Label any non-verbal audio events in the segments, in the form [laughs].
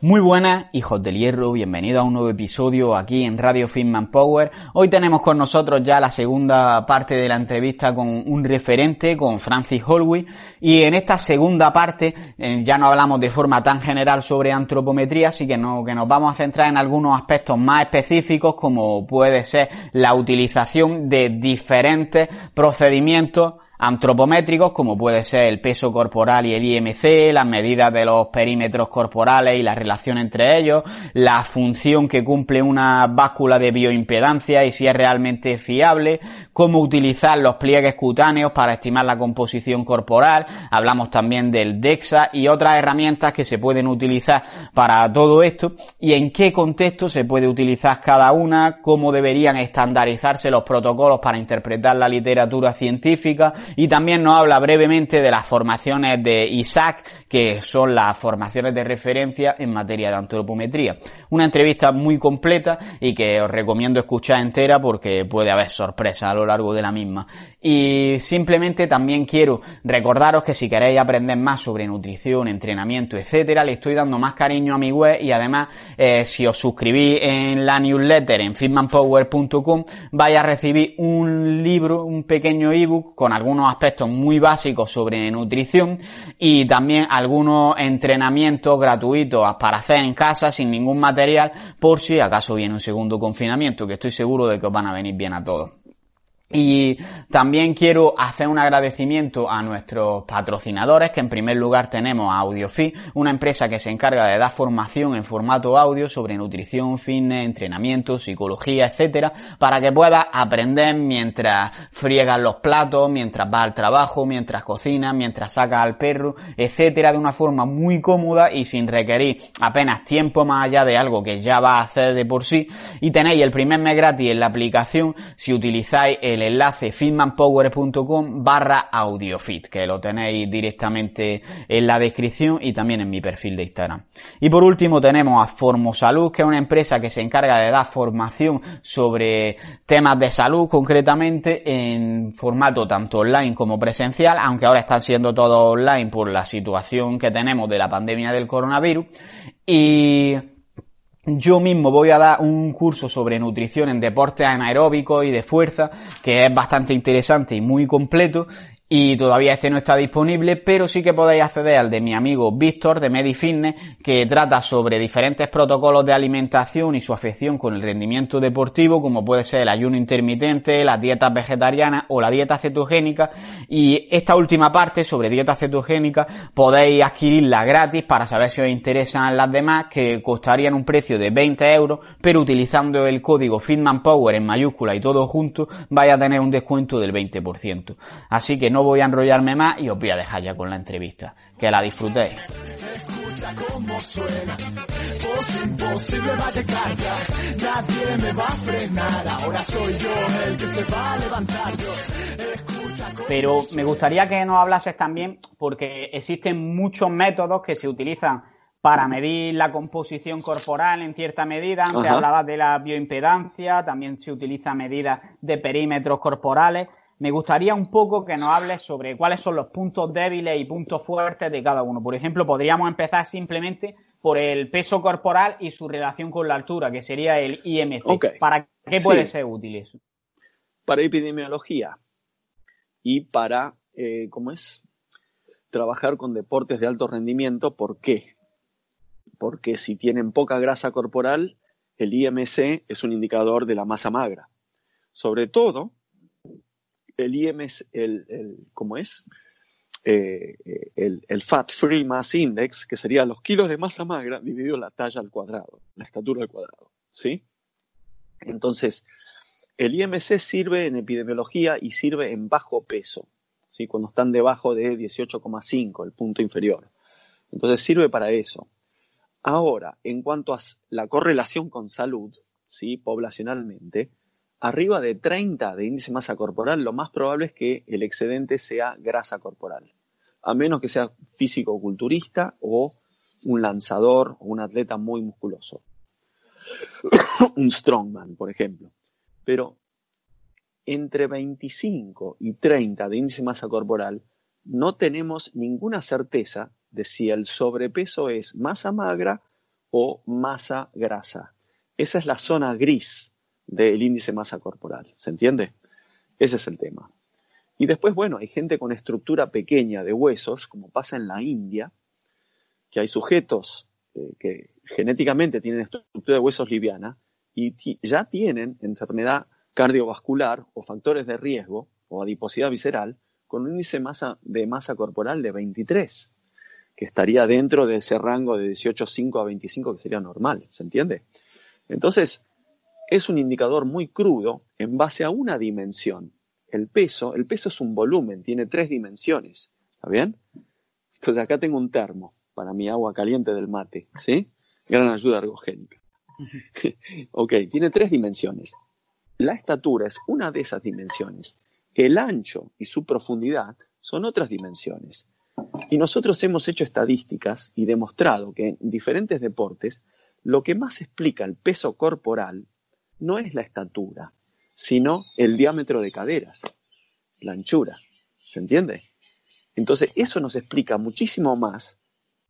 Muy buenas, hijos del hierro, bienvenidos a un nuevo episodio aquí en Radio Fitman Power. Hoy tenemos con nosotros ya la segunda parte de la entrevista con un referente, con Francis Holway, y en esta segunda parte eh, ya no hablamos de forma tan general sobre antropometría, así que nos vamos a centrar en algunos aspectos más específicos como puede ser la utilización de diferentes procedimientos antropométricos como puede ser el peso corporal y el IMC, las medidas de los perímetros corporales y la relación entre ellos, la función que cumple una báscula de bioimpedancia y si es realmente fiable, cómo utilizar los pliegues cutáneos para estimar la composición corporal, hablamos también del DEXA y otras herramientas que se pueden utilizar para todo esto y en qué contexto se puede utilizar cada una, cómo deberían estandarizarse los protocolos para interpretar la literatura científica, y también nos habla brevemente de las formaciones de ISAC, que son las formaciones de referencia en materia de antropometría. Una entrevista muy completa y que os recomiendo escuchar entera porque puede haber sorpresas a lo largo de la misma. Y simplemente también quiero recordaros que si queréis aprender más sobre nutrición, entrenamiento, etcétera, le estoy dando más cariño a mi web y además eh, si os suscribís en la newsletter en fitmanpower.com vais a recibir un libro, un pequeño ebook con algunos aspectos muy básicos sobre nutrición y también algunos entrenamientos gratuitos para hacer en casa sin ningún material por si acaso viene un segundo confinamiento que estoy seguro de que os van a venir bien a todos. Y también quiero hacer un agradecimiento a nuestros patrocinadores, que en primer lugar tenemos a AudioFit, una empresa que se encarga de dar formación en formato audio sobre nutrición, fitness, entrenamiento, psicología, etcétera, para que puedas aprender mientras friegas los platos, mientras vas al trabajo, mientras cocinas, mientras sacas al perro, etcétera, de una forma muy cómoda y sin requerir apenas tiempo más allá de algo que ya va a hacer de por sí. Y tenéis el primer mes gratis en la aplicación si utilizáis el el enlace fitmanpower.com barra audiofit, que lo tenéis directamente en la descripción y también en mi perfil de Instagram. Y por último tenemos a Formosalud, que es una empresa que se encarga de dar formación sobre temas de salud concretamente en formato tanto online como presencial, aunque ahora están siendo todo online por la situación que tenemos de la pandemia del coronavirus. Y yo mismo voy a dar un curso sobre nutrición en deportes anaeróbicos y de fuerza, que es bastante interesante y muy completo, y todavía este no está disponible, pero sí que podéis acceder al de mi amigo Víctor de MediFitness, que trata sobre diferentes protocolos de alimentación y su afección con el rendimiento deportivo, como puede ser el ayuno intermitente, las dietas vegetarianas o la dieta cetogénica. Y esta última parte sobre dieta cetogénica podéis adquirirla gratis para saber si os interesan las demás, que costarían un precio de 20 euros, pero utilizando el código FitmanPower en mayúscula y todo junto, vais a tener un descuento del 20%. Así que no no voy a enrollarme más y os voy a dejar ya con la entrevista. Que la disfrutéis. Pero me gustaría que nos hablases también, porque existen muchos métodos que se utilizan para medir la composición corporal en cierta medida. Antes hablabas de la bioimpedancia, también se utiliza medidas de perímetros corporales me gustaría un poco que nos hables sobre cuáles son los puntos débiles y puntos fuertes de cada uno. Por ejemplo, podríamos empezar simplemente por el peso corporal y su relación con la altura, que sería el IMC. ¿Para qué puede ser útil eso? Para epidemiología y para, eh, ¿cómo es? Trabajar con deportes de alto rendimiento. ¿Por qué? Porque si tienen poca grasa corporal, el IMC es un indicador de la masa magra. Sobre todo, el IMC, el, ¿cómo es? Eh, el, el, Fat Free Mass Index, que sería los kilos de masa magra dividido la talla al cuadrado, la estatura al cuadrado. ¿Sí? Entonces, el IMC sirve en epidemiología y sirve en bajo peso, ¿sí? cuando están debajo de 18,5, el punto inferior. Entonces sirve para eso. Ahora, en cuanto a la correlación con salud, ¿sí? poblacionalmente, arriba de 30 de índice masa corporal, lo más probable es que el excedente sea grasa corporal, a menos que sea físico-culturista o un lanzador o un atleta muy musculoso. [coughs] un strongman, por ejemplo. Pero entre 25 y 30 de índice masa corporal, no tenemos ninguna certeza de si el sobrepeso es masa magra o masa grasa. Esa es la zona gris del índice masa corporal. ¿Se entiende? Ese es el tema. Y después, bueno, hay gente con estructura pequeña de huesos, como pasa en la India, que hay sujetos eh, que genéticamente tienen estructura de huesos liviana y ya tienen enfermedad cardiovascular o factores de riesgo o adiposidad visceral con un índice masa, de masa corporal de 23, que estaría dentro de ese rango de 18,5 a 25 que sería normal, ¿se entiende? Entonces, es un indicador muy crudo en base a una dimensión. El peso, el peso es un volumen, tiene tres dimensiones. ¿Está bien? Entonces acá tengo un termo para mi agua caliente del mate, ¿sí? Gran ayuda ergogénica. [laughs] ok, tiene tres dimensiones. La estatura es una de esas dimensiones. El ancho y su profundidad son otras dimensiones. Y nosotros hemos hecho estadísticas y demostrado que en diferentes deportes lo que más explica el peso corporal no es la estatura, sino el diámetro de caderas, la anchura. ¿Se entiende? Entonces, eso nos explica muchísimo más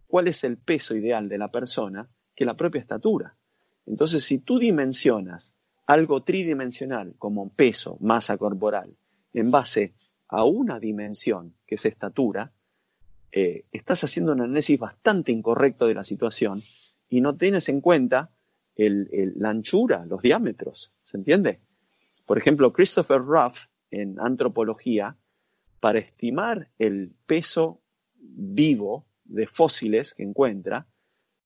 cuál es el peso ideal de la persona que la propia estatura. Entonces, si tú dimensionas algo tridimensional como peso, masa corporal, en base a una dimensión, que es estatura, eh, estás haciendo un análisis bastante incorrecto de la situación y no tienes en cuenta la anchura, los diámetros, ¿se entiende? Por ejemplo, Christopher Ruff en antropología, para estimar el peso vivo de fósiles que encuentra,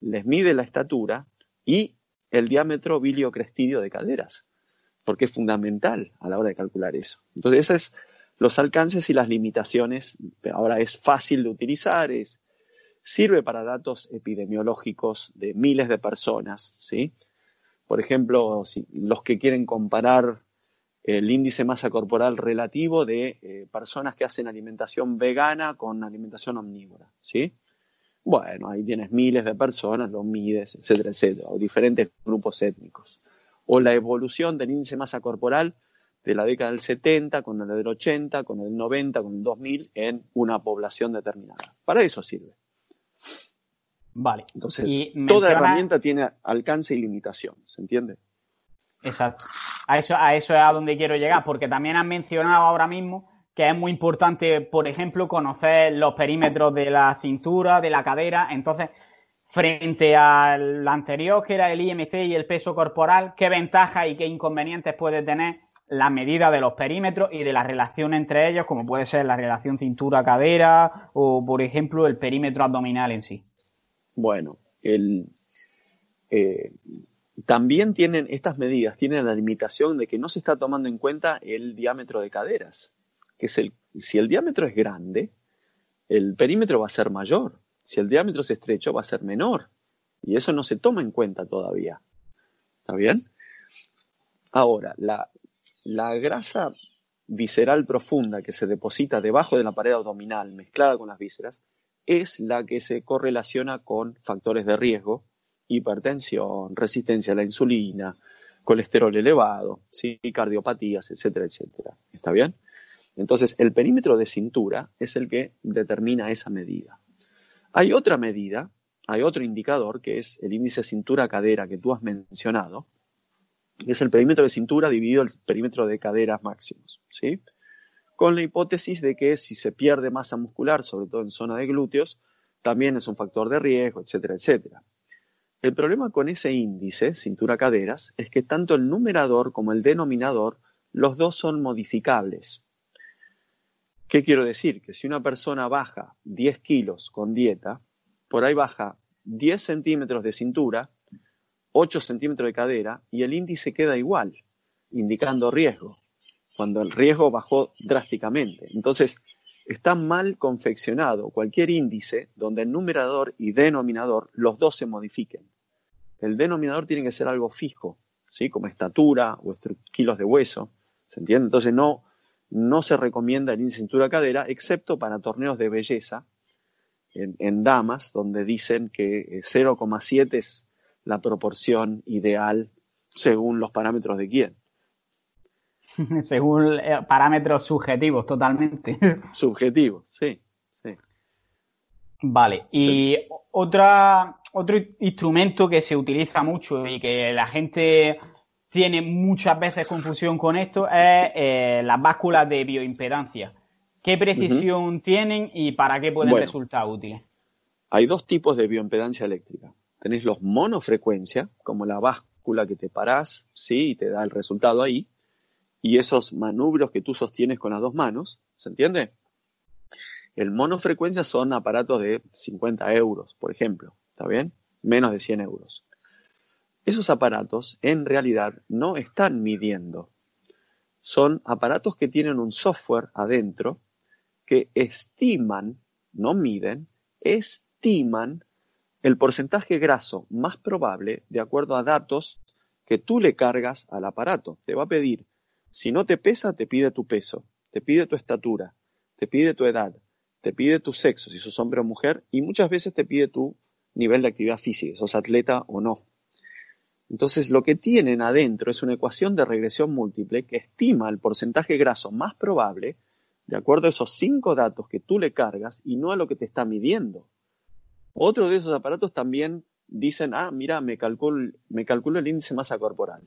les mide la estatura y el diámetro biliocrestidio de caderas, porque es fundamental a la hora de calcular eso. Entonces, esos es los alcances y las limitaciones. Ahora es fácil de utilizar, es sirve para datos epidemiológicos de miles de personas, ¿sí? Por ejemplo, los que quieren comparar el índice masa corporal relativo de eh, personas que hacen alimentación vegana con alimentación omnívora, ¿sí? Bueno, ahí tienes miles de personas, los mides, etcétera, etcétera, o diferentes grupos étnicos. O la evolución del índice masa corporal de la década del 70 con el del 80, con el 90, con el 2000 en una población determinada. Para eso sirve. Vale. Entonces, toda herramienta tiene alcance y limitación, ¿se entiende? Exacto. A eso, a eso es a donde quiero llegar, porque también has mencionado ahora mismo que es muy importante, por ejemplo, conocer los perímetros de la cintura, de la cadera. Entonces, frente al anterior, que era el IMC y el peso corporal, ¿qué ventajas y qué inconvenientes puede tener la medida de los perímetros y de la relación entre ellos, como puede ser la relación cintura-cadera o, por ejemplo, el perímetro abdominal en sí? Bueno, eh, también tienen estas medidas, tienen la limitación de que no se está tomando en cuenta el diámetro de caderas, que es el, si el diámetro es grande, el perímetro va a ser mayor, si el diámetro es estrecho va a ser menor, y eso no se toma en cuenta todavía. ¿Está bien? Ahora, la, la grasa visceral profunda que se deposita debajo de la pared abdominal mezclada con las vísceras es la que se correlaciona con factores de riesgo, hipertensión, resistencia a la insulina, colesterol elevado, ¿sí? cardiopatías, etcétera, etcétera. ¿Está bien? Entonces, el perímetro de cintura es el que determina esa medida. Hay otra medida hay otro indicador que es el índice cintura-cadera que tú has mencionado, que es el perímetro de cintura dividido el perímetro de caderas máximos, ¿sí? Con la hipótesis de que si se pierde masa muscular, sobre todo en zona de glúteos, también es un factor de riesgo, etcétera, etcétera. El problema con ese índice, cintura-caderas, es que tanto el numerador como el denominador, los dos son modificables. ¿Qué quiero decir? Que si una persona baja 10 kilos con dieta, por ahí baja 10 centímetros de cintura, 8 centímetros de cadera y el índice queda igual, indicando riesgo, cuando el riesgo bajó drásticamente. Entonces, está mal confeccionado cualquier índice donde el numerador y denominador los dos se modifiquen. El denominador tiene que ser algo fijo, ¿sí? como estatura o kilos de hueso, ¿se entiende? Entonces no, no se recomienda el índice cintura-cadera, excepto para torneos de belleza en, en damas, donde dicen que 0,7 es la proporción ideal según los parámetros de quién. [laughs] Según eh, parámetros subjetivos, totalmente. [laughs] Subjetivos, sí, sí. Vale, y otra, otro instrumento que se utiliza mucho y que la gente tiene muchas veces confusión con esto es eh, las básculas de bioimpedancia. ¿Qué precisión tienen y para qué pueden resultar útiles? Hay dos tipos de bioimpedancia eléctrica. Tenéis los monofrecuencia, como la báscula que te parás, sí, y te da el resultado ahí, y esos manubrios que tú sostienes con las dos manos, ¿se entiende? El monofrecuencia son aparatos de 50 euros, por ejemplo, ¿está bien? Menos de 100 euros. Esos aparatos en realidad no están midiendo. Son aparatos que tienen un software adentro que estiman, no miden, estiman el porcentaje graso más probable de acuerdo a datos que tú le cargas al aparato. Te va a pedir si no te pesa, te pide tu peso, te pide tu estatura, te pide tu edad, te pide tu sexo, si sos hombre o mujer, y muchas veces te pide tu nivel de actividad física, sos atleta o no. Entonces, lo que tienen adentro es una ecuación de regresión múltiple que estima el porcentaje graso más probable de acuerdo a esos cinco datos que tú le cargas y no a lo que te está midiendo. Otro de esos aparatos también dicen, ah, mira, me calculo, el índice masa corporal.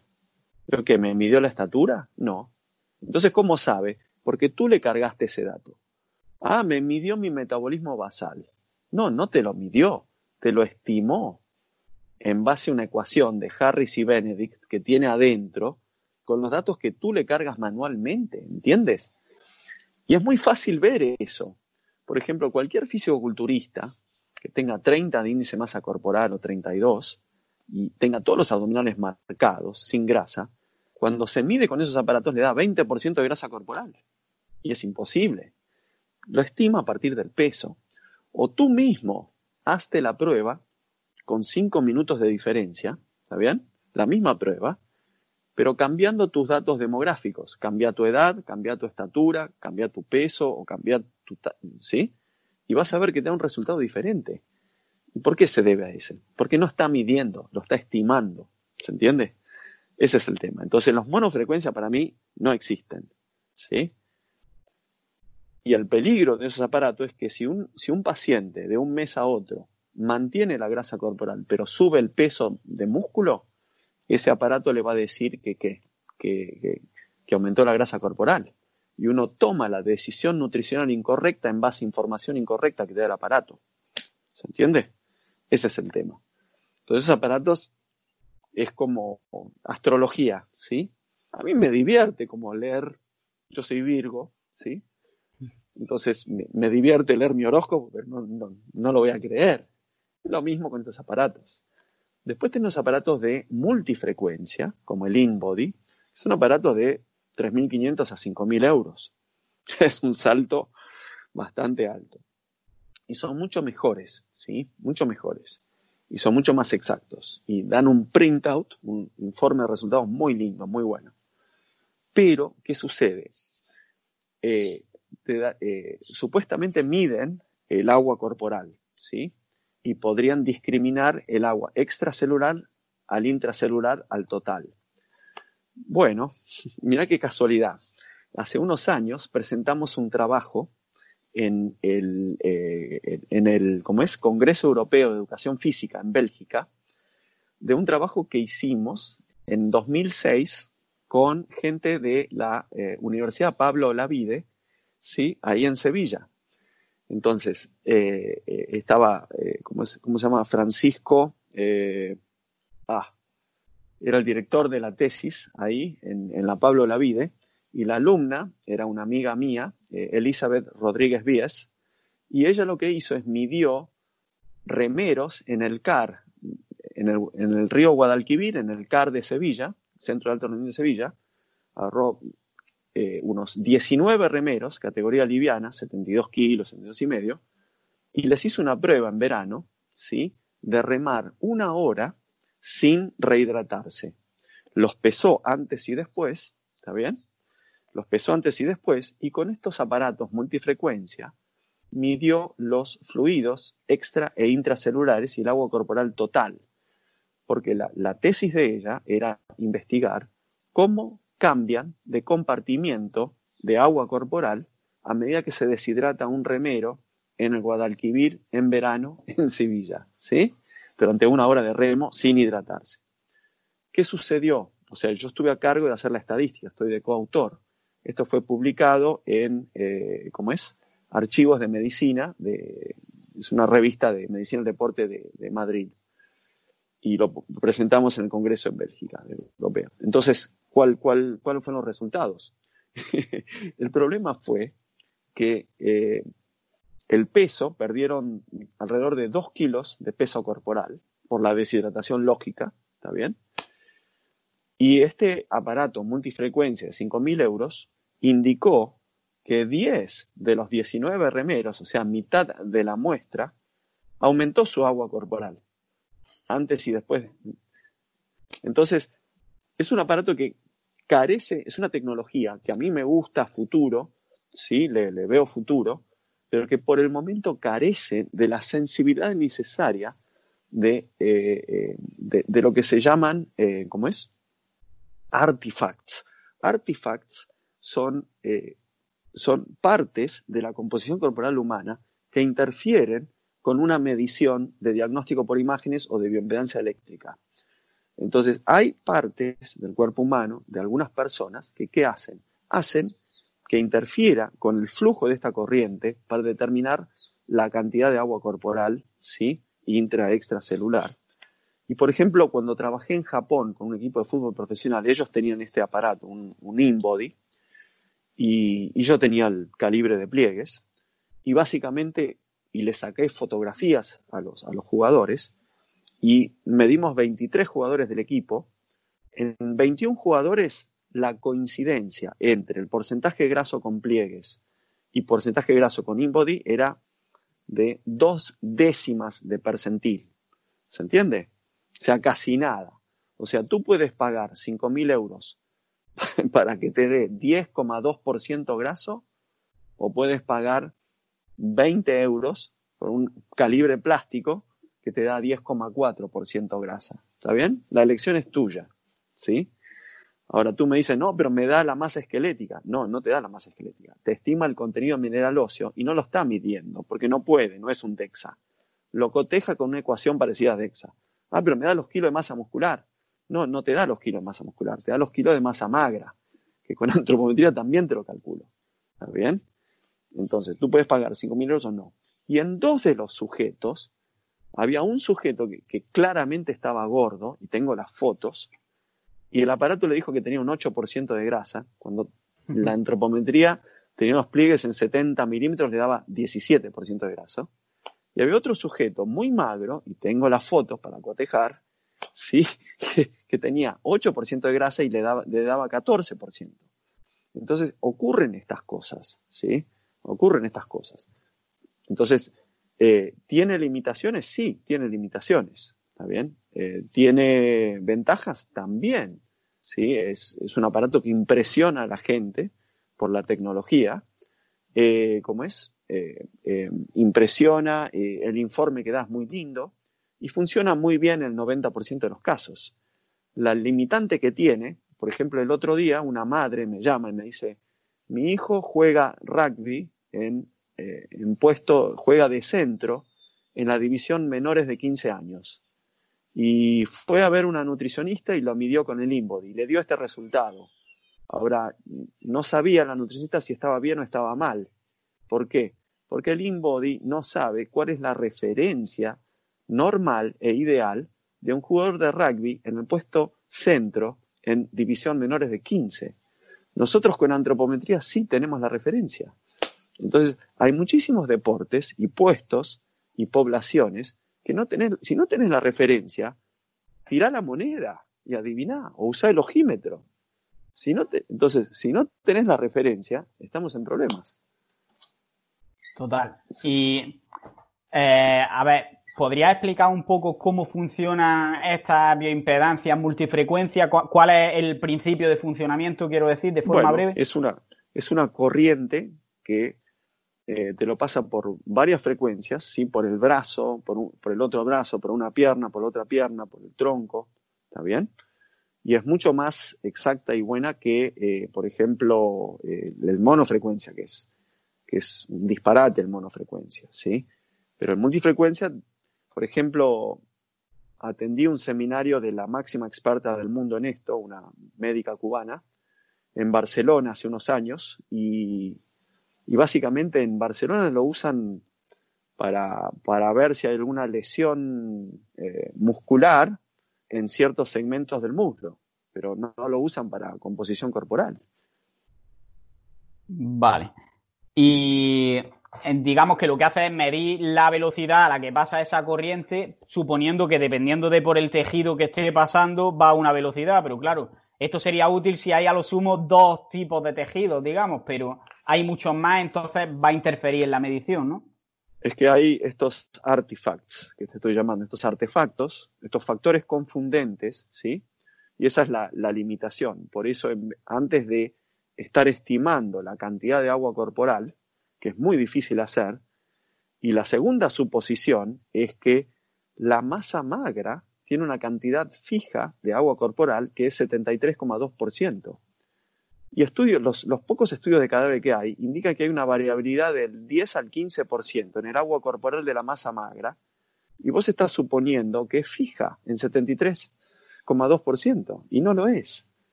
¿Pero qué? ¿Me midió la estatura? No. Entonces, ¿cómo sabe? Porque tú le cargaste ese dato. Ah, me midió mi metabolismo basal. No, no te lo midió, te lo estimó en base a una ecuación de Harris y Benedict que tiene adentro con los datos que tú le cargas manualmente, ¿entiendes? Y es muy fácil ver eso. Por ejemplo, cualquier fisicoculturista que tenga 30 de índice masa corporal o 32, y tenga todos los abdominales marcados, sin grasa, cuando se mide con esos aparatos le da 20% de grasa corporal. Y es imposible. Lo estima a partir del peso. O tú mismo hazte la prueba con 5 minutos de diferencia, ¿está bien? La misma prueba, pero cambiando tus datos demográficos. Cambia tu edad, cambia tu estatura, cambia tu peso o cambia tu... ¿Sí? Y vas a ver que te da un resultado diferente. ¿Por qué se debe a ese? Porque no está midiendo, lo está estimando. ¿Se entiende? Ese es el tema. Entonces, los monofrecuencias para mí no existen. ¿Sí? Y el peligro de esos aparatos es que si un, si un paciente de un mes a otro mantiene la grasa corporal, pero sube el peso de músculo, ese aparato le va a decir que, que, que, que aumentó la grasa corporal. Y uno toma la decisión nutricional incorrecta en base a información incorrecta que te da el aparato. ¿Se entiende? Ese es el tema. Entonces, esos aparatos es como astrología, ¿sí? A mí me divierte como leer, yo soy Virgo, ¿sí? Entonces me, divierte leer mi horóscopo, pero no, lo voy a creer. Lo mismo con estos aparatos. Después tenemos aparatos de multifrecuencia, como el InBody. Es un aparato de 3.500 a 5.000 euros. [laughs] Es un salto bastante alto y son mucho mejores, ¿sí? Mucho mejores. Y son mucho más exactos. Y dan un printout, un informe de resultados muy lindo, muy bueno. Pero, ¿qué sucede? Eh, eh, supuestamente miden el agua corporal, ¿sí? Y podrían discriminar el agua extracelular al intracelular al total. Bueno, [laughs] mira qué casualidad. Hace unos años presentamos un trabajo en el, eh, en el ¿cómo es? Congreso Europeo de Educación Física en Bélgica de un trabajo que hicimos en 2006 con gente de la eh, Universidad Pablo Lavide, ¿sí? ahí en Sevilla. Entonces, eh, estaba, ¿cómo, se llama? Francisco, ah, era el director de la tesis ahí en, la Pablo Lavide, y la alumna era una amiga mía, eh, Elizabeth Rodríguez Víez, y ella lo que hizo es midió remeros en el CAR, en el, río Guadalquivir, en el CAR de Sevilla, Centro de Alto de Sevilla, agarró eh, unos 19 remeros, categoría liviana, 72 kilos, 72 y medio, y les hizo una prueba en verano, ¿sí? De remar una hora sin rehidratarse. Los pesó antes y después, ¿está bien? los pesó antes y después, y con estos aparatos multifrecuencia midió los fluidos extra e intracelulares y el agua corporal total, porque la, tesis de ella era investigar cómo cambian de compartimiento de agua corporal a medida que se deshidrata un remero en el Guadalquivir en verano en Sevilla, ¿sí? Durante una hora de remo sin hidratarse. ¿Qué sucedió? O sea, yo estuve a cargo de hacer la estadística, estoy de coautor. Esto fue publicado en, eh, ¿cómo es? Archivos de Medicina, es una revista de Medicina y Deporte de, Madrid. Y lo presentamos en el Congreso en Bélgica, Europeo. Entonces, ¿cuál, cuál, ¿cuáles fueron los resultados? [laughs] el problema fue que eh, el peso, perdieron alrededor de 2 kilos de peso corporal por la deshidratación lógica, ¿está bien? Y este aparato multifrecuencia de 5.000 euros indicó que 10 de los 19 remeros, o sea, mitad de la muestra, aumentó su agua corporal, antes y después. Entonces, es un aparato que carece, es una tecnología que a mí me gusta futuro, sí, le, veo futuro, pero que por el momento carece de la sensibilidad necesaria de, eh, de, lo que se llaman, eh, ¿cómo es? Artifacts. Artifacts son, eh, son partes de la composición corporal humana que interfieren con una medición de diagnóstico por imágenes o de bioimpedancia eléctrica. Entonces, hay partes del cuerpo humano de algunas personas que ¿qué hacen? Hacen que interfiera con el flujo de esta corriente para determinar la cantidad de agua corporal, ¿sí? Intra-extracelular. Y por ejemplo, cuando trabajé en Japón con un equipo de fútbol profesional, ellos tenían este aparato, un, un InBody, y, yo tenía el calibre de pliegues y básicamente, y le saqué fotografías a los, a los jugadores y medimos 23 jugadores del equipo. En 21 jugadores la coincidencia entre el porcentaje graso con pliegues y porcentaje graso con InBody era de dos décimas de percentil. ¿Se entiende? O sea, casi nada. O sea, tú puedes pagar 5.000 euros [laughs] para que te dé 10,2% graso o puedes pagar 20 euros por un calibre plástico que te da 10,4% grasa. ¿Está bien? La elección es tuya. ¿Sí? Ahora tú me dices, no, pero me da la masa esquelética. No, no te da la masa esquelética. Te estima el contenido mineral óseo y no lo está midiendo porque no puede, no es un DEXA. Lo coteja con una ecuación parecida a DEXA. Ah, pero me da los kilos de masa muscular no, no te da los kilos de masa muscular, te da los kilos de masa magra, que con [laughs] antropometría también te lo calculo. ¿Está bien? Entonces, tú puedes pagar 5.000 euros o no. Y en dos de los sujetos, había un sujeto que, claramente estaba gordo, y tengo las fotos, y el aparato le dijo que tenía un 8% de grasa, cuando la antropometría tenía unos pliegues en 70 milímetros, le daba 17% de grasa. Y había otro sujeto muy magro, y tengo las fotos para cotejar, ¿sí? que, tenía 8% de grasa y le daba, le daba 14%. Entonces ocurren estas cosas, ¿sí? Ocurren estas cosas. Entonces, eh, ¿tiene limitaciones? Sí, tiene limitaciones, ¿está bien? Eh, ¿Tiene ventajas? También, ¿sí? Es, es, un aparato que impresiona a la gente por la tecnología. Eh, ¿Cómo es? impresiona, el informe que da es muy lindo, y funciona muy bien en el 90% de los casos. La limitante que tiene, por ejemplo, el otro día una madre me llama y me dice, mi hijo juega rugby en eh, en puesto, juega de centro en la división menores de 15 años. Y fue a ver una nutricionista y lo midió con el InBody y le dio este resultado. Ahora, no sabía la nutricionista si estaba bien o estaba mal. ¿Por qué? Porque el InBody no sabe cuál es la referencia normal e ideal de un jugador de rugby en el puesto centro en división menores de 15. Nosotros con antropometría sí tenemos la referencia. Entonces, hay muchísimos deportes y puestos y poblaciones que no tenés, si no tenés la referencia, tirá la moneda y adiviná, o usá el ojímetro. Si no te, entonces, si no tenés la referencia, estamos en problemas. Total. Y, eh, a ver, ¿podría explicar un poco cómo funciona esta bioimpedancia multifrecuencia? ¿Cuál es el principio de funcionamiento, quiero decir, de forma breve? Es una, es una corriente que eh, te lo pasa por varias frecuencias, ¿sí? por el brazo, por, el otro brazo, por una pierna, por otra pierna, por el tronco, ¿está bien? Y es mucho más exacta y buena que, eh, por ejemplo, eh, el monofrecuencia, que es, que es un disparate el monofrecuencia, ¿sí? Pero en multifrecuencia, por ejemplo, atendí un seminario de la máxima experta del mundo en esto, una médica cubana, en Barcelona hace unos años, y y básicamente en Barcelona lo usan para, para ver si hay alguna lesión eh, muscular en ciertos segmentos del muslo, pero no, lo usan para composición corporal. Vale. Y digamos que lo que hace es medir la velocidad a la que pasa esa corriente, suponiendo que dependiendo de por el tejido que esté pasando, va a una velocidad, pero claro, esto sería útil si hay a lo sumo dos tipos de tejidos, digamos, pero hay muchos más, entonces va a interferir en la medición, ¿no? Es que hay estos artifacts que te estoy llamando, estos artefactos, estos factores confundentes, ¿sí? Y esa es la, limitación. Por eso, antes de estar estimando la cantidad de agua corporal, que es muy difícil hacer, y la segunda suposición es que la masa magra tiene una cantidad fija de agua corporal que es 73,2%. Y estudios, los, pocos estudios de cadáver que hay indican que hay una variabilidad del 10 al 15% en el agua corporal de la masa magra, y vos estás suponiendo que es fija en 73,2%, y no lo es.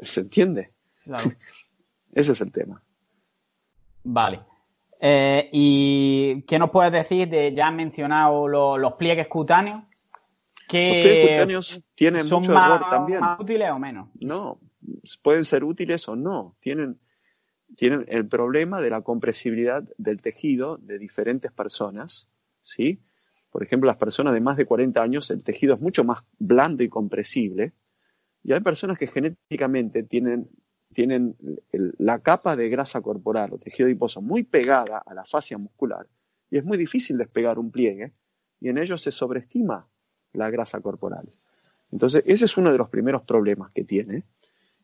¿Se entiende? Claro. [laughs] Ese es el tema. Vale. Eh, ¿Y qué nos puedes decir de, ya han mencionado los pliegues cutáneos? Que los pliegues cutáneos tienen son mucho más, error también. más útiles o menos? No, pueden ser útiles o no. Tienen, tienen el problema de la compresibilidad del tejido de diferentes personas, ¿sí? Por ejemplo, las personas de más de 40 años, el tejido es mucho más blando y compresible. Y hay personas que genéticamente tienen, tienen la capa de grasa corporal o tejido adiposo muy pegada a la fascia muscular y es muy difícil despegar un pliegue y en ellos se sobreestima la grasa corporal. Entonces, ese es uno de los primeros problemas que tiene.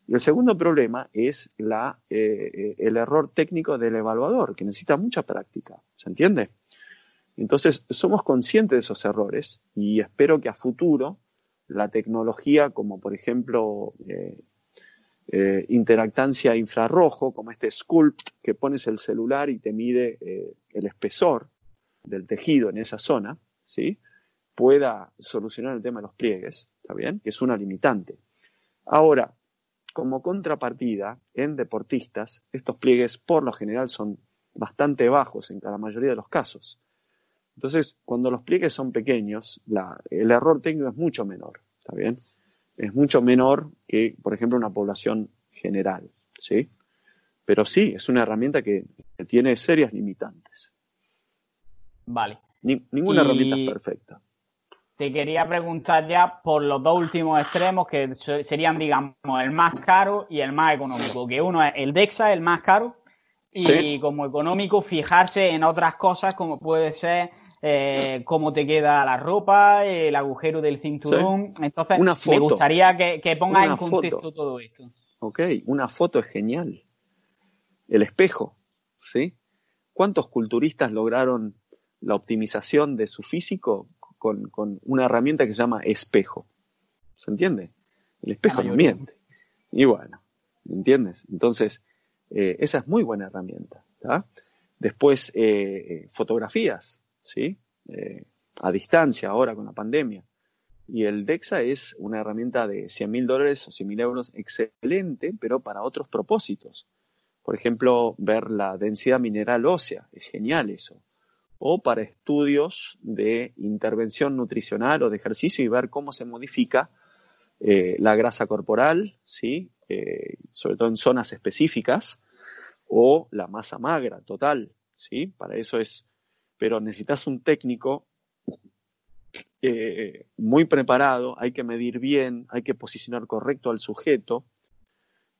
Y el segundo problema es eh, eh, el error técnico del evaluador, que necesita mucha práctica. ¿Se entiende? Entonces, somos conscientes de esos errores y espero que a futuro la tecnología, como por ejemplo eh, interactancia infrarrojo, como este Sculpt, que pones el celular y te mide el espesor del tejido en esa zona, ¿sí? pueda solucionar el tema de los pliegues, ¿está bien? Que es una limitante. Ahora, como contrapartida, en deportistas, estos pliegues por lo general son bastante bajos en la mayoría de los casos. Entonces, cuando los pliegues son pequeños, el error técnico es mucho menor, ¿está bien? Es mucho menor que, por ejemplo, una población general, ¿sí? Pero sí, es una herramienta que, tiene serias limitantes. Vale. ninguna herramienta es perfecta te quería preguntar ya por los dos últimos extremos que serían, digamos, el más caro y el más económico. Que uno es el DEXA, el más caro, y como económico fijarse en otras cosas como puede ser eh, cómo te queda la ropa, el agujero del cinturón. Entonces, me gustaría que, que pongas en contexto todo esto. Ok, una foto es genial. El espejo, ¿sí? ¿Cuántos culturistas lograron la optimización de su físico con, una herramienta que se llama espejo. ¿Se entiende? El espejo no miente. Y bueno, ¿entiendes? Entonces, eh, esa es muy buena herramienta. Después, eh, fotografías, ¿sí? Eh, a distancia ahora con la pandemia. Y el DEXA es una herramienta de 100 mil dólares o 100 mil euros excelente, pero para otros propósitos. Por ejemplo, ver la densidad mineral ósea, es genial eso. O para estudios de intervención nutricional o de ejercicio y ver cómo se modifica eh, la grasa corporal, ¿sí? Eh, sobre todo en zonas específicas, o la masa magra total, ¿sí? Para eso es, pero necesitas un técnico eh, muy preparado, hay que medir bien, hay que posicionar correcto al sujeto,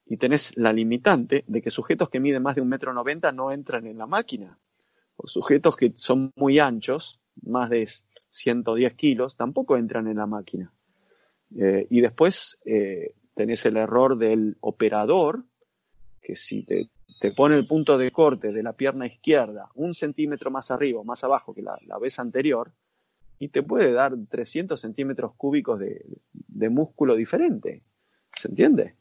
y tenés la limitante de que sujetos que miden más de un metro noventa no entran en la máquina, o sujetos que son muy anchos, más de 110 kilos, tampoco entran en la máquina. Eh, y después eh, tenés el error del operador, que si te, pone el punto de corte de la pierna izquierda un centímetro más arriba o más abajo que la, vez anterior, y te puede dar 300 centímetros cúbicos de, músculo diferente. ¿Se entiende?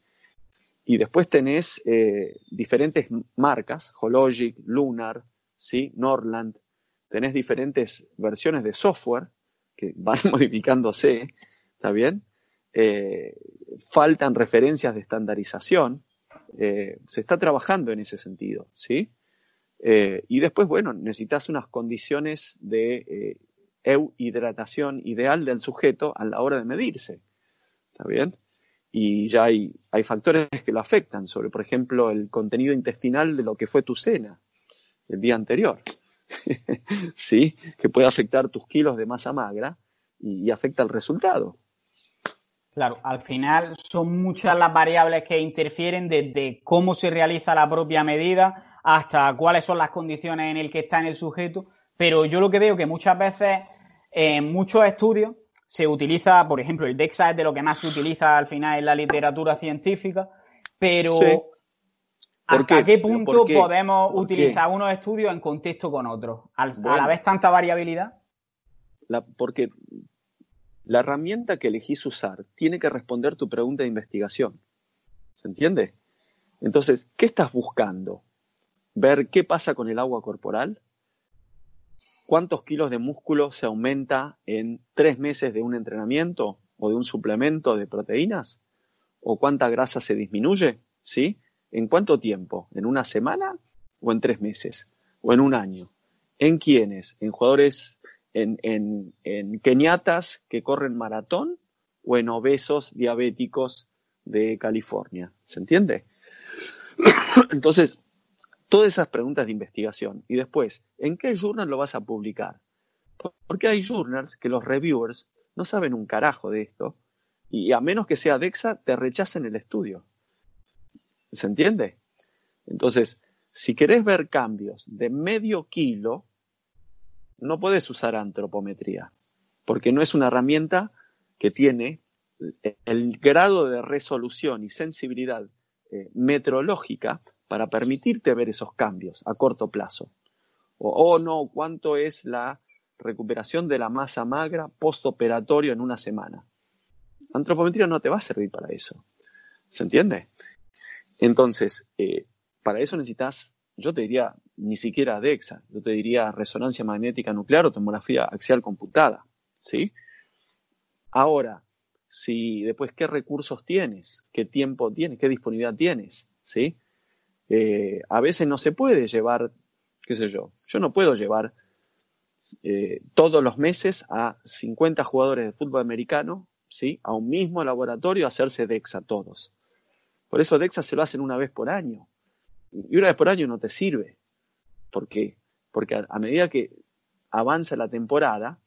Y después tenés eh, diferentes marcas, Hologic, Lunar, ¿sí? Norland. Tenés diferentes versiones de software que van [laughs] modificándose, ¿está bien? Eh, faltan referencias de estandarización. Eh, se está trabajando en ese sentido, ¿sí? Eh, y después, bueno, necesitas unas condiciones de hidratación ideal del sujeto a la hora de medirse, ¿está bien? Y ya hay, hay factores que lo afectan, sobre, por ejemplo, el contenido intestinal de lo que fue tu cena el día anterior, [laughs] ¿sí? Que puede afectar tus kilos de masa magra y afecta el resultado. Claro, al final son muchas las variables que interfieren desde cómo se realiza la propia medida hasta cuáles son las condiciones en el que está en el sujeto, pero yo lo que veo que muchas veces en muchos estudios se utiliza, por ejemplo, el DEXA es de lo que más se utiliza al final en la literatura científica, pero ¿hasta qué, punto podemos utilizar unos estudios en contexto con otros? a la vez tanta variabilidad. porque la herramienta que elegís usar tiene que responder tu pregunta de investigación. ¿Se entiende? Entonces, ¿qué estás buscando? ¿Ver qué pasa con el agua corporal? ¿Cuántos kilos de músculo se aumenta en tres meses de un entrenamiento o de un suplemento de proteínas? ¿O cuánta grasa se disminuye? ¿Sí? ¿En cuánto tiempo? ¿En una semana o en tres meses? ¿O en un año? ¿En quiénes? ¿En jugadores en, en, keniatas que corren maratón o en obesos diabéticos de California. ¿Se entiende? [coughs] Entonces, todas esas preguntas de investigación. Y después, ¿en qué journal lo vas a publicar? Porque hay journals que los reviewers no saben un carajo de esto y a menos que sea DEXA, te rechacen el estudio. ¿Se entiende? Entonces, si querés ver cambios de medio kilo, no puedes usar antropometría, porque no es una herramienta que tiene el grado de resolución y sensibilidad eh, metrológica para permitirte ver esos cambios a corto plazo. O oh, no, cuánto es la recuperación de la masa magra postoperatorio en una semana. Antropometría no te va a servir para eso. ¿Se entiende? Entonces, eh, para eso necesitas yo te diría ni siquiera DEXA, yo te diría resonancia magnética nuclear o tomografía axial computada, ¿sí? Ahora, si después qué recursos tienes, qué tiempo tienes, qué disponibilidad tienes, ¿sí? Eh, a veces no se puede llevar, qué sé yo, yo no puedo llevar eh, todos los meses a 50 jugadores de fútbol americano, ¿sí? A un mismo laboratorio a hacerse DEXA todos. Por eso DEXA se lo hacen una vez por año, y una vez por año no te sirve. ¿Por qué? Porque a, medida que avanza la temporada,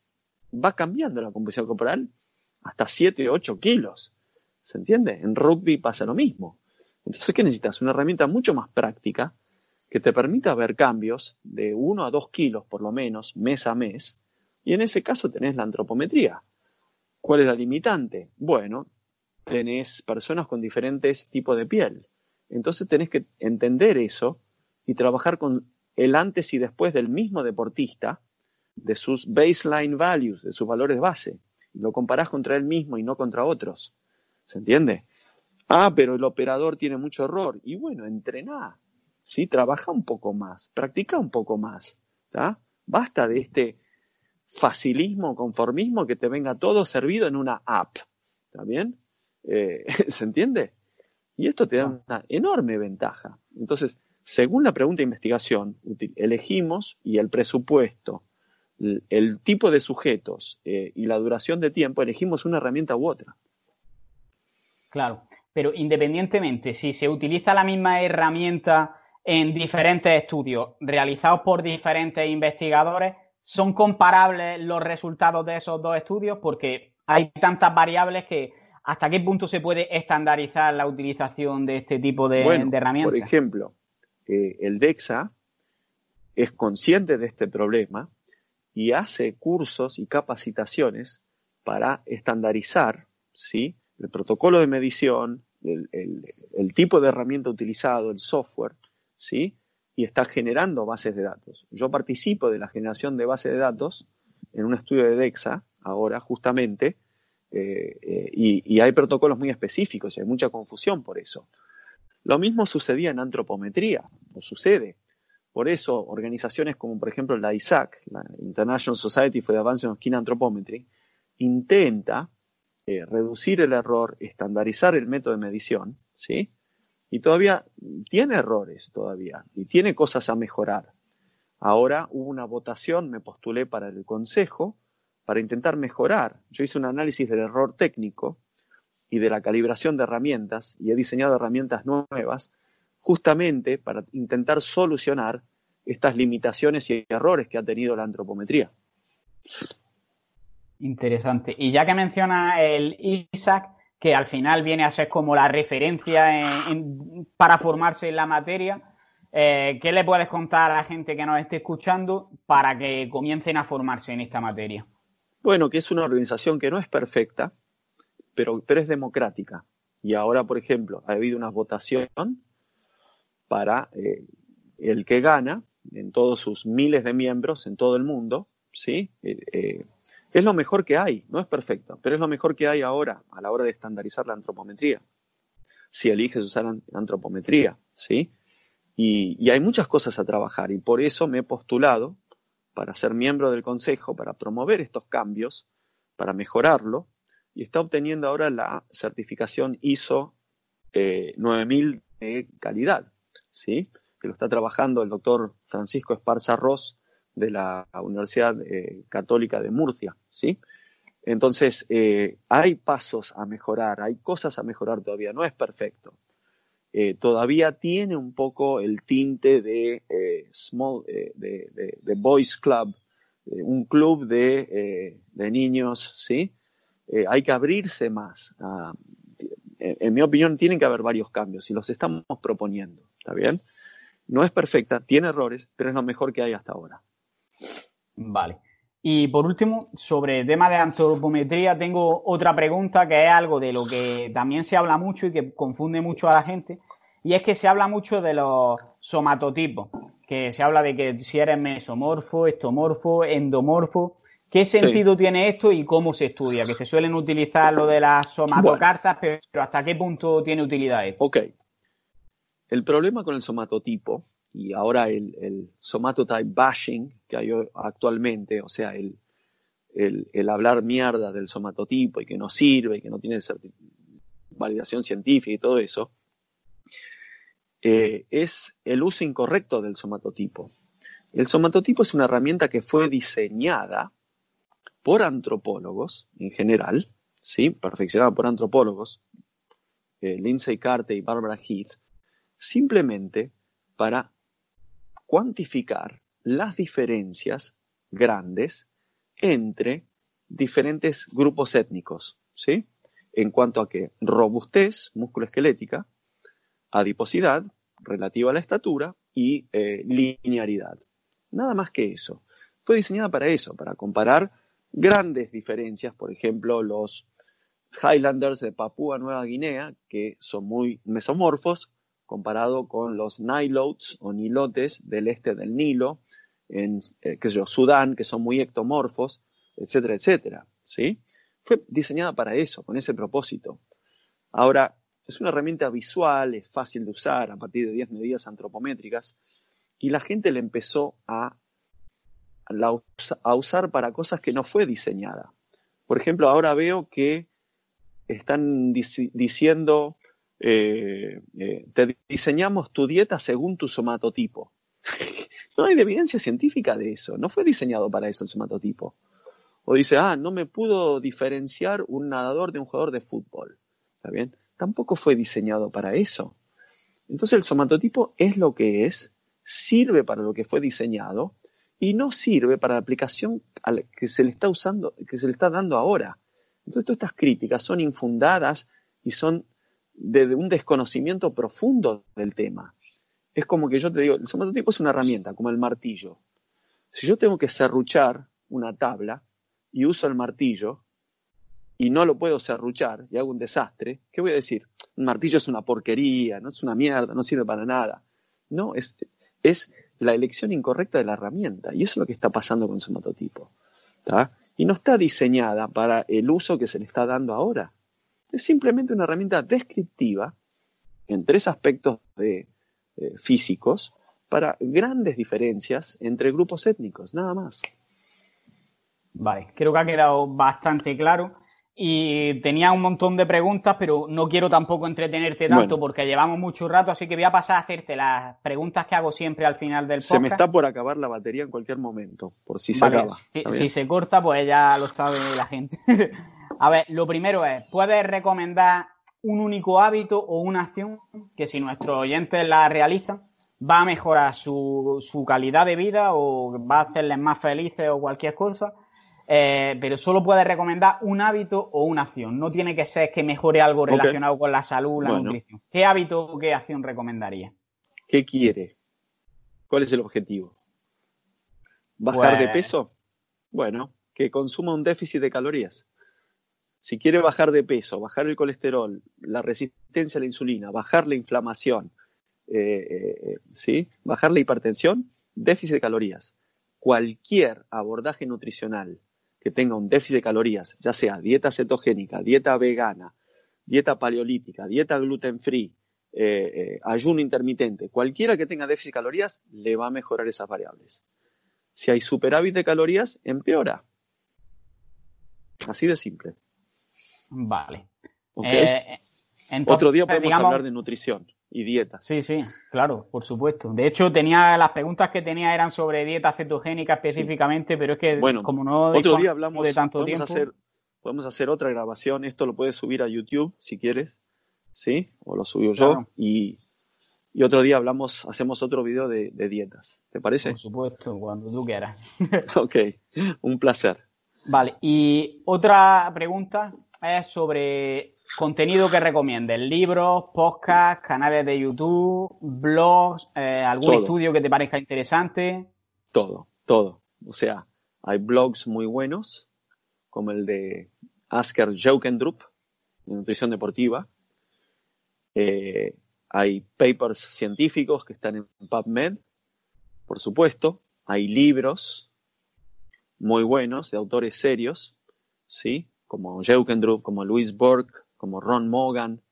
va cambiando la composición corporal hasta 7, 8 kilos. ¿Se entiende? En rugby pasa lo mismo. Entonces, ¿qué necesitas? Una herramienta mucho más práctica que te permita ver cambios de 1 a 2 kilos por lo menos, mes a mes. Y en ese caso tenés la antropometría. ¿Cuál es la limitante? Bueno, tenés personas con diferentes tipos de piel. Entonces tenés que entender eso y trabajar con el antes y después del mismo deportista, de sus baseline values, de sus valores base. Lo comparás contra él mismo y no contra otros. ¿Se entiende? Ah, pero el operador tiene mucho error. Y bueno, entrená. ¿sí? Trabaja un poco más, practica un poco más, Basta de este facilismo, conformismo, que te venga todo servido en una app, ¿está bien? Eh, [laughs] ¿Se entiende? Y esto te da una enorme ventaja. Entonces, según la pregunta de investigación, elegimos y el presupuesto, el, tipo de sujetos eh, y la duración de tiempo, elegimos una herramienta u otra. Claro, pero independientemente, si se utiliza la misma herramienta en diferentes estudios realizados por diferentes investigadores, ¿son comparables los resultados de esos dos estudios? Porque hay tantas variables que hasta qué punto se puede estandarizar la utilización de este tipo de, herramientas. Por ejemplo, eh, el DEXA es consciente de este problema y hace cursos y capacitaciones para estandarizar ¿sí? el protocolo de medición, el, tipo de herramienta utilizado, el software, ¿sí? y está generando bases de datos. Yo participo de la generación de bases de datos en un estudio de DEXA, ahora justamente, eh, eh, y, hay protocolos muy específicos y hay mucha confusión por eso. Lo mismo sucedía en antropometría, o sucede. Por eso, organizaciones como por ejemplo la ISAC, la International Society for the Advancement of Keen Anthropometry, intenta eh, reducir el error, estandarizar el método de medición, ¿sí? Y todavía tiene errores todavía y tiene cosas a mejorar. Ahora hubo una votación, me postulé para el consejo para intentar mejorar. Yo hice un análisis del error técnico y de la calibración de herramientas y he diseñado herramientas nuevas justamente para intentar solucionar estas limitaciones y errores que ha tenido la antropometría. Interesante. Y ya que menciona el ISAC, que al final viene a ser como la referencia para formarse en la materia, eh, ¿qué le puedes contar a la gente que nos esté escuchando para que comiencen a formarse en esta materia? Bueno, que es una organización que no es perfecta, pero, pero es democrática. Y ahora, por ejemplo, ha habido una votación para eh, el que gana en todos sus miles de miembros en todo el mundo, ¿sí? Eh, es lo mejor que hay, no es perfecto, pero es lo mejor que hay ahora a la hora de estandarizar la antropometría. Si eliges usar antropometría, ¿sí? Y, hay muchas cosas a trabajar y por eso me he postulado para ser miembro del consejo, para promover estos cambios, para mejorarlo y está obteniendo ahora la certificación ISO 9000 eh, de calidad, ¿sí? Que lo está trabajando el doctor Francisco Esparza Ross de la Universidad eh, Católica de Murcia, ¿sí? Entonces, eh, hay pasos a mejorar, hay cosas a mejorar todavía, no es perfecto. Eh, todavía tiene un poco el tinte de small, de, de, boys club, un club de, niños, ¿sí? hay que abrirse más. en mi opinión, tienen que haber varios cambios y los estamos proponiendo, ¿está bien? No es perfecta, tiene errores, pero es lo mejor que hay hasta ahora. Vale. Y por último, sobre el tema de antropometría, tengo otra pregunta que es algo de lo que también se habla mucho y que confunde mucho a la gente, y es que se habla mucho de los somatotipos, que se habla de que si eres mesomorfo, estomorfo, endomorfo. ¿Qué sentido tiene esto y cómo se estudia? Que se suelen utilizar lo de las somatocartas, pero ¿hasta qué punto tiene utilidad esto? Ok. El problema con el somatotipo y ahora el, somatotype bashing que hay actualmente, o sea, el, el, hablar mierda del somatotipo y que no sirve y que no tiene validación científica y todo eso, eh, es el uso incorrecto del somatotipo. El somatotipo es una herramienta que fue diseñada por antropólogos en general, ¿sí? perfeccionada por antropólogos, eh, Lindsay Carter y Barbara Heath, simplemente para cuantificar las diferencias grandes entre diferentes grupos étnicos, ¿sí? En cuanto a que robustez musculoesquelética, adiposidad relativa a la estatura y eh, linearidad. Nada más que eso. Fue diseñada para eso, para comparar grandes diferencias, por ejemplo, los Highlanders de Papúa Nueva Guinea, que son muy mesomorfos, comparado con los Nilotes o nilotes del este del Nilo, en eh, Sudán, que son muy ectomorfos, etcétera, etcétera. ¿sí? Fue diseñada para eso, con ese propósito. Ahora, es una herramienta visual, es fácil de usar a partir de 10 medidas antropométricas y la gente le empezó a usar para cosas que no fue diseñada. Por ejemplo, ahora veo que están diciendo, eh, eh, te diseñamos tu dieta según tu somatotipo. [laughs] no hay evidencia científica de eso, no fue diseñado para eso el somatotipo. O dice, ah, no me pudo diferenciar un nadador de un jugador de fútbol. ¿Está bien? Tampoco fue diseñado para eso. Entonces el somatotipo es lo que es, sirve para lo que fue diseñado y no sirve para la aplicación que se le está usando, que se le está dando ahora. Entonces todas estas críticas son infundadas y son de, un desconocimiento profundo del tema. Es como que yo te digo, el somatotipo es una herramienta, como el martillo. Si yo tengo que serruchar una tabla y uso el martillo y no lo puedo serruchar y hago un desastre, ¿qué voy a decir? Un martillo es una porquería, no es una mierda, no sirve para nada. No, es, es la elección incorrecta de la herramienta. Y eso es lo que está pasando con el somatotipo y no está diseñada para el uso que se le está dando ahora. Es simplemente una herramienta descriptiva en tres aspectos de, eh, físicos para grandes diferencias entre grupos étnicos, nada más. Vale, creo que ha quedado bastante claro. Y tenía un montón de preguntas, pero no quiero tampoco entretenerte tanto porque llevamos mucho rato, así que voy a pasar a hacerte las preguntas que hago siempre al final del podcast. Se me está por acabar la batería en cualquier momento, por si se acaba. Si, se corta, pues ya lo sabe la gente. [laughs] a ver, lo primero es, ¿puedes recomendar un único hábito o una acción que si nuestros oyentes la realizan va a mejorar su, su calidad de vida o va a hacerles más felices o cualquier cosa? Eh, pero solo puedes recomendar un hábito o una acción. No tiene que ser que mejore algo relacionado con la salud, la nutrición. ¿Qué hábito o qué acción recomendaría? ¿Qué quiere? ¿Cuál es el objetivo? ¿Bajar de pues peso? Bueno, que consuma un déficit de calorías. Si quiere bajar de peso, bajar el colesterol, la resistencia a la insulina, bajar la inflamación, eh, eh, ¿sí? bajar la hipertensión, déficit de calorías. Cualquier abordaje nutricional que tenga un déficit de calorías, ya sea dieta cetogénica, dieta vegana, dieta paleolítica, dieta gluten free, eh, ayuno intermitente, cualquiera que tenga déficit de calorías, le va a mejorar esas variables. Si hay superávit de calorías, empeora. Así de simple. Vale. Eh, Otro día podemos hablar de nutrición y dieta. Sí, sí, claro, por supuesto. De hecho, tenía las preguntas que tenía eran sobre dieta cetogénica específicamente, pero es que bueno, como no otro día hablamos de tanto podemos Hacer, podemos hacer otra grabación, esto lo puedes subir a YouTube si quieres, ¿sí? O lo subo yo y, y, otro día hablamos, hacemos otro video de, de dietas. ¿Te parece? Por supuesto, cuando tú quieras. [laughs] ok, un placer. Vale, y otra pregunta es sobre Contenido que recomiendes, libros, podcasts, canales de YouTube, blogs, eh, algún estudio que te parezca interesante. Todo, todo. O sea, hay blogs muy buenos, como el de Asker Jokendrup, de nutrición deportiva. Eh, hay papers científicos que están en PubMed, por supuesto. Hay libros muy buenos de autores serios, ¿sí? Como Jokendrup, como Louis Burke, como Ron Morgan,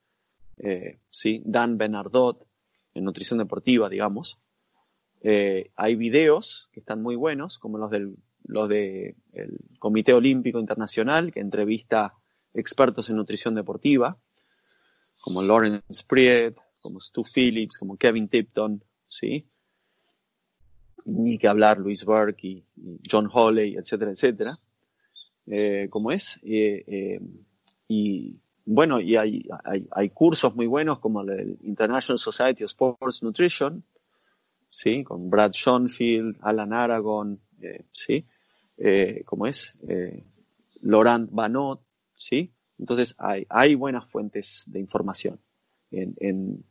eh, ¿sí? Dan Bernardot, en nutrición deportiva, digamos. Eh, hay videos que están muy buenos, como los del los del Comité Olímpico Internacional, que entrevista expertos en nutrición deportiva, como Lawrence Priet, como Stu Phillips, como Kevin Tipton, ¿sí? Ni que hablar Luis Burke y, John Holley, etcétera, etcétera. Eh, como es. y bueno, y hay, hay, cursos muy buenos como el International Society of Sports Nutrition, ¿sí? Con Brad Schoenfield, Alan Aragon, eh, ¿sí? Eh, ¿Cómo es? Eh, Laurent Banot, ¿sí? Entonces hay, hay buenas fuentes de información. En,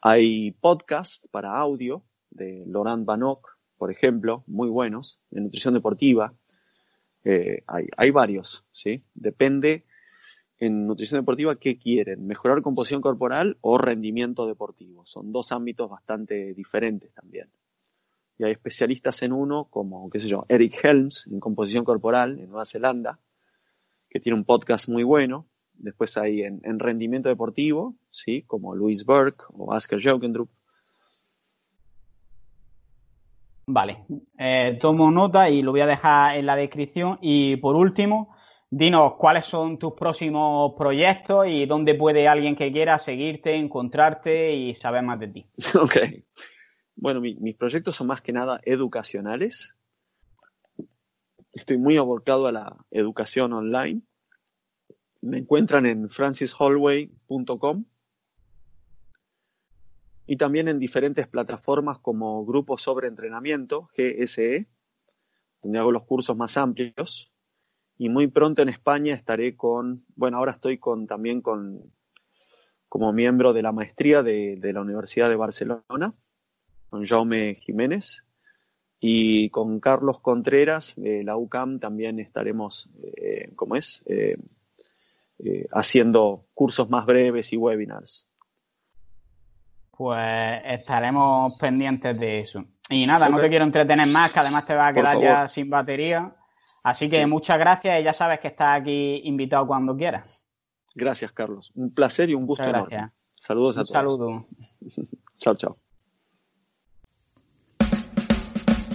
hay podcasts para audio de Laurent Banot, por ejemplo, muy buenos, de nutrición deportiva. Hay, hay varios, ¿sí? Depende en nutrición deportiva, ¿qué quieren? ¿Mejorar composición corporal o rendimiento deportivo? Son dos ámbitos bastante diferentes también. Y hay especialistas en uno, como, qué sé yo, Eric Helms, en composición corporal, en Nueva Zelanda, que tiene un podcast muy bueno, Después hay en, rendimiento deportivo, ¿sí? Como Luis Burke o Asker Jokendrup. Vale, eh, tomo nota y lo voy a dejar en la descripción. Y por último, dinos cuáles son tus próximos proyectos y dónde puede alguien que quiera seguirte, encontrarte y saber más de ti. [laughs] Ok. Bueno, mis proyectos son más que nada educacionales. Estoy muy abocado a la educación online. Me encuentran en francishallway.com y también en diferentes plataformas como Grupo sobre Entrenamiento, GSE, donde hago los cursos más amplios. Y muy pronto en España estaré con, bueno, ahora estoy con, también con, como miembro de la maestría de, la Universidad de Barcelona, con Jaume Jiménez. Y con Carlos Contreras de la UCAM también estaremos, eh, ¿cómo es? Eh, eh, haciendo cursos más breves y webinars pues estaremos pendientes de eso. Y nada, no te quiero entretener más, que además te va a quedar ya sin batería. Así que muchas gracias y ya sabes que estás aquí invitado cuando quieras. Gracias, Carlos. Un placer y un gusto enorme. Saludos a todos. Un saludo. [laughs] chao, chao.